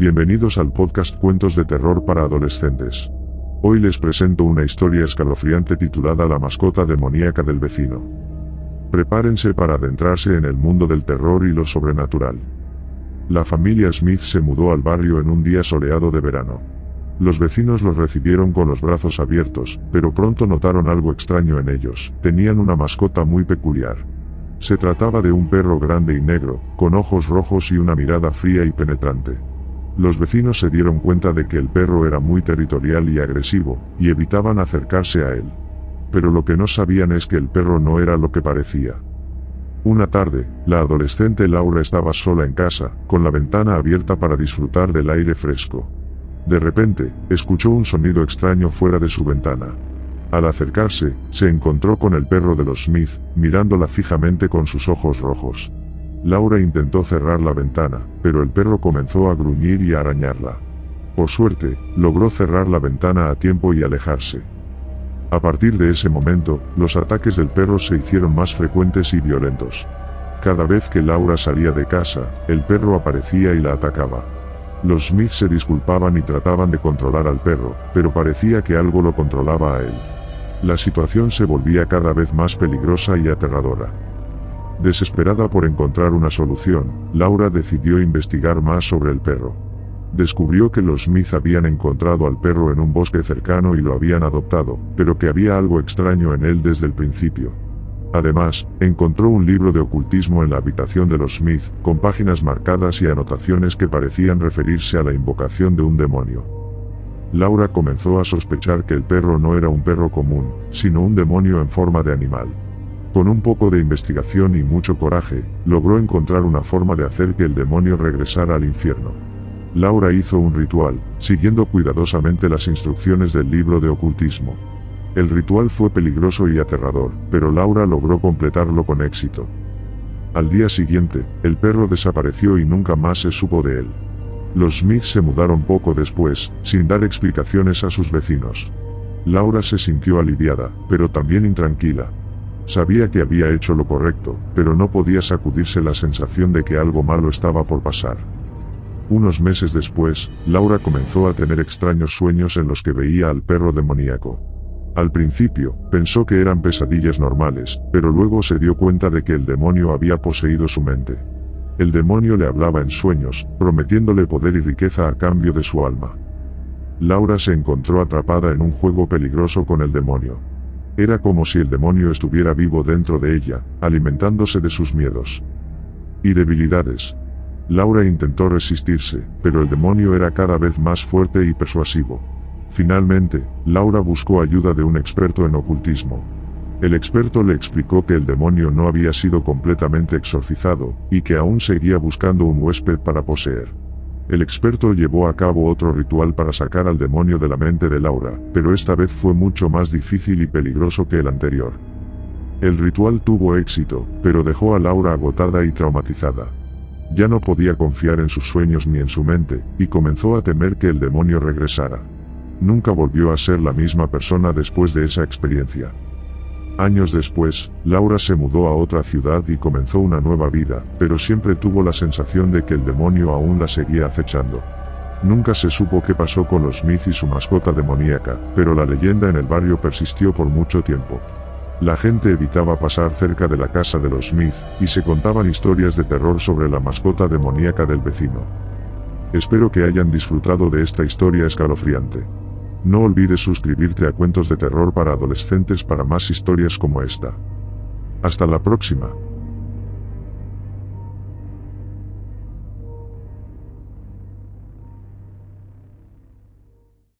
Bienvenidos al podcast Cuentos de Terror para Adolescentes. Hoy les presento una historia escalofriante titulada La mascota demoníaca del vecino. Prepárense para adentrarse en el mundo del terror y lo sobrenatural. La familia Smith se mudó al barrio en un día soleado de verano. Los vecinos los recibieron con los brazos abiertos, pero pronto notaron algo extraño en ellos. Tenían una mascota muy peculiar. Se trataba de un perro grande y negro, con ojos rojos y una mirada fría y penetrante. Los vecinos se dieron cuenta de que el perro era muy territorial y agresivo, y evitaban acercarse a él. Pero lo que no sabían es que el perro no era lo que parecía. Una tarde, la adolescente Laura estaba sola en casa, con la ventana abierta para disfrutar del aire fresco. De repente, escuchó un sonido extraño fuera de su ventana. Al acercarse, se encontró con el perro de los Smith, mirándola fijamente con sus ojos rojos. Laura intentó cerrar la ventana, pero el perro comenzó a gruñir y a arañarla. Por suerte, logró cerrar la ventana a tiempo y alejarse. A partir de ese momento, los ataques del perro se hicieron más frecuentes y violentos. Cada vez que Laura salía de casa, el perro aparecía y la atacaba. Los Smith se disculpaban y trataban de controlar al perro, pero parecía que algo lo controlaba a él. La situación se volvía cada vez más peligrosa y aterradora. Desesperada por encontrar una solución, Laura decidió investigar más sobre el perro. Descubrió que los Smith habían encontrado al perro en un bosque cercano y lo habían adoptado, pero que había algo extraño en él desde el principio. Además, encontró un libro de ocultismo en la habitación de los Smith, con páginas marcadas y anotaciones que parecían referirse a la invocación de un demonio. Laura comenzó a sospechar que el perro no era un perro común, sino un demonio en forma de animal. Con un poco de investigación y mucho coraje, logró encontrar una forma de hacer que el demonio regresara al infierno. Laura hizo un ritual, siguiendo cuidadosamente las instrucciones del libro de ocultismo. El ritual fue peligroso y aterrador, pero Laura logró completarlo con éxito. Al día siguiente, el perro desapareció y nunca más se supo de él. Los Smith se mudaron poco después, sin dar explicaciones a sus vecinos. Laura se sintió aliviada, pero también intranquila, Sabía que había hecho lo correcto, pero no podía sacudirse la sensación de que algo malo estaba por pasar. Unos meses después, Laura comenzó a tener extraños sueños en los que veía al perro demoníaco. Al principio, pensó que eran pesadillas normales, pero luego se dio cuenta de que el demonio había poseído su mente. El demonio le hablaba en sueños, prometiéndole poder y riqueza a cambio de su alma. Laura se encontró atrapada en un juego peligroso con el demonio. Era como si el demonio estuviera vivo dentro de ella, alimentándose de sus miedos y debilidades. Laura intentó resistirse, pero el demonio era cada vez más fuerte y persuasivo. Finalmente, Laura buscó ayuda de un experto en ocultismo. El experto le explicó que el demonio no había sido completamente exorcizado, y que aún seguía buscando un huésped para poseer. El experto llevó a cabo otro ritual para sacar al demonio de la mente de Laura, pero esta vez fue mucho más difícil y peligroso que el anterior. El ritual tuvo éxito, pero dejó a Laura agotada y traumatizada. Ya no podía confiar en sus sueños ni en su mente, y comenzó a temer que el demonio regresara. Nunca volvió a ser la misma persona después de esa experiencia. Años después, Laura se mudó a otra ciudad y comenzó una nueva vida, pero siempre tuvo la sensación de que el demonio aún la seguía acechando. Nunca se supo qué pasó con los Smith y su mascota demoníaca, pero la leyenda en el barrio persistió por mucho tiempo. La gente evitaba pasar cerca de la casa de los Smith, y se contaban historias de terror sobre la mascota demoníaca del vecino. Espero que hayan disfrutado de esta historia escalofriante. No olvides suscribirte a Cuentos de Terror para Adolescentes para más historias como esta. Hasta la próxima.